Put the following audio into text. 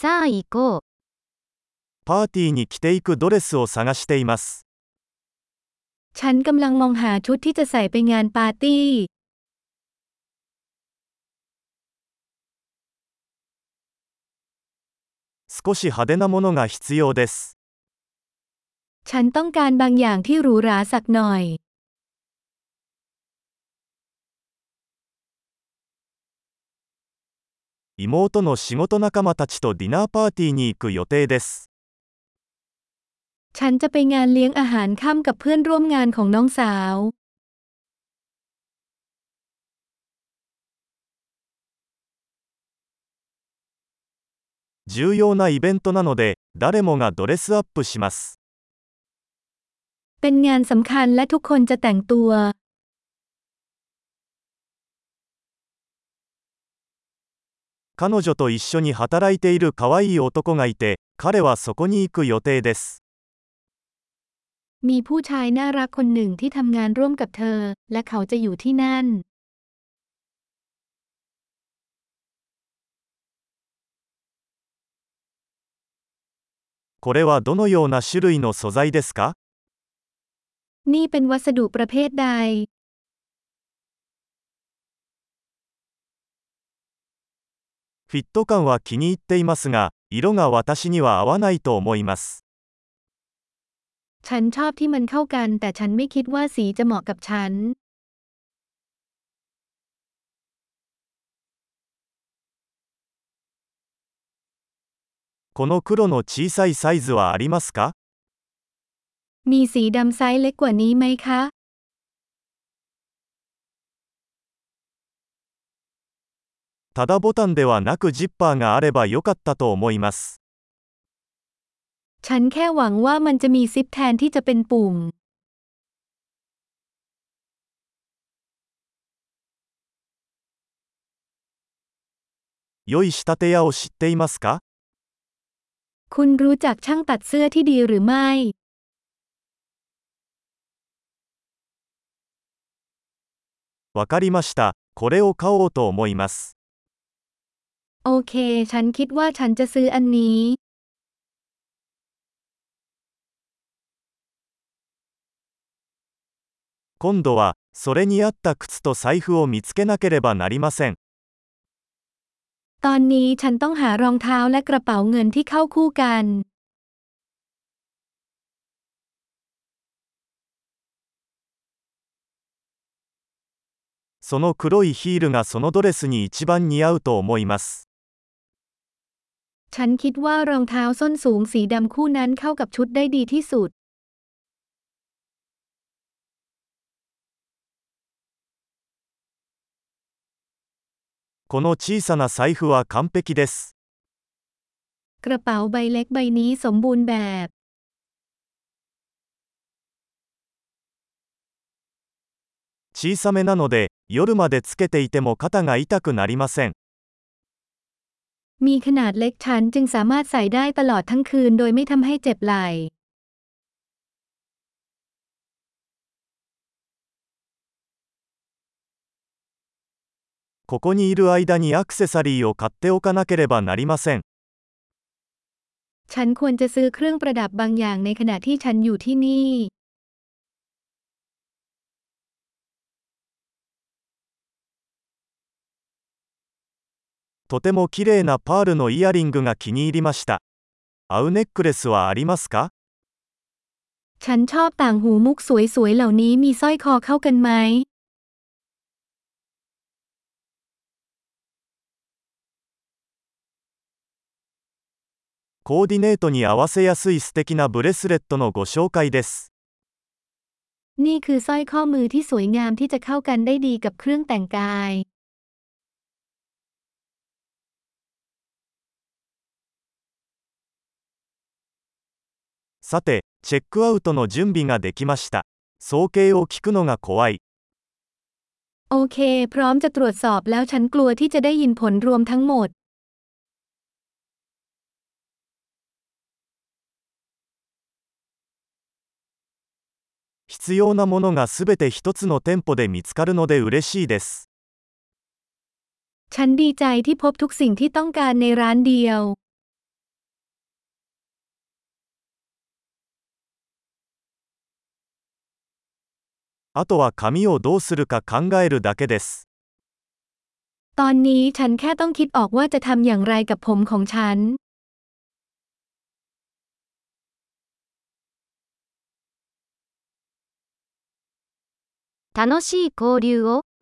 さあ行こう。パーティーに着ていくドレスを探しています。 ฉันกำลังมองหาชุดที่จะใส่ไปงานปาร์ตี้ 少し派手なものが必要です。 ฉันต้องการบางอย่างที่หรูหราสักหน่อย 妹の仕事仲間たちとディナーパーティーに行く予定です。 ฉันจะไปงานเลี้ยงอาหารค่ำกับเพื่อนร่วมงานของน้องสาว 重要なイベントなので、誰もがドレスアップします。 เป็นงานสำคัญและทุกคนจะแต่งตัว 彼女と一緒に働いている可愛い男がいて、彼はそこに行く予定です。 มีผู้ชายน่ารักคนหนึ่งที่ทำงานร่วมกับเธอ และเขาจะอยู่ที่นั่น これはどのような種類の素材ですか นี่เป็นวัสดุประเภทใด フィット感は気に入っていますが、色が私には合わないと思います。 ฉันชอบที่มันเข้ากัน แต่ฉันไม่คิดว่าสีจะเหมาะกับฉัน この黒の小さいサイズはありますか มีสีดำไซส์เล็กกว่านี้ไหมคะ ただボタンではなくジッパーがあればよかったと思います。 ฉันแค่หวังว่ามันจะมีซิปแทนที่จะเป็นปุ่ม 良い仕立て屋を知っていますか คุณรู้จักช่างตัดเสื้อที่ดีหรือไม่ わかりました。これを買おうと思います。 โอเค ฉันคิดว่าฉันจะซื้ออันนี้ 今度は、それに合った靴と財布を見つけなければなりません。 ตอนนี้ฉันต้องหารองเท้าและกระเป๋าเงินที่เข้าคู่กัน その黒いヒールがそのドレスに一番似合うと思います。 ฉันคิดว่ารองเท้าส้นสูงสีดำคู่นั้นเข้ากับชุดได้ดีที่สุด この小さな財布は完璧です。 กระเป๋าใบเล็กใบนี้สมบูรณ์แบบ 小さめなので、夜までつけていても肩が痛くなりません。 มีขนาดเล็กฉันจึงสามารถใส่ได้ตลอดทั้งคืนโดยไม่ทำให้เจ็บไหล่ ここにいる間にアクセサリーを買っておかなければなりません。 ฉันควรจะซื้อเครื่องประดับบางอย่างในขณะที่ฉันอยู่ที่นี่ とても綺麗なパールのイヤリングが気に入りました。合うネックレスはありますか ฉันชอบต่างหูมุกสวยๆเหล่านี้มีสร้อยคอเข้ากันไหม コーディネートに合わせやすい素敵なブレスレットのご紹介です。 นี่คือสร้อยข้อมือที่สวยงามที่จะเข้ากันได้ดีกับเครื่องแต่งกาย さて、チェックアウトの準備ができました。総計を聞くのが怖い。 โอเค พร้อมจะตรวจสอบแล้วฉันกลัวที่จะได้ยินผลรวมทั้งหมด 必要なものがすべて一つの店舗で見つかるので嬉しいです。 ฉันดีใจที่พบทุกสิ่งที่ต้องการในร้านเดียว あとは髪をどうするか考えるだけです。 ตอนนี้ฉันแค่ต้องคิดออกว่าจะทำอย่างไรกับผมของฉัน 楽しい交流を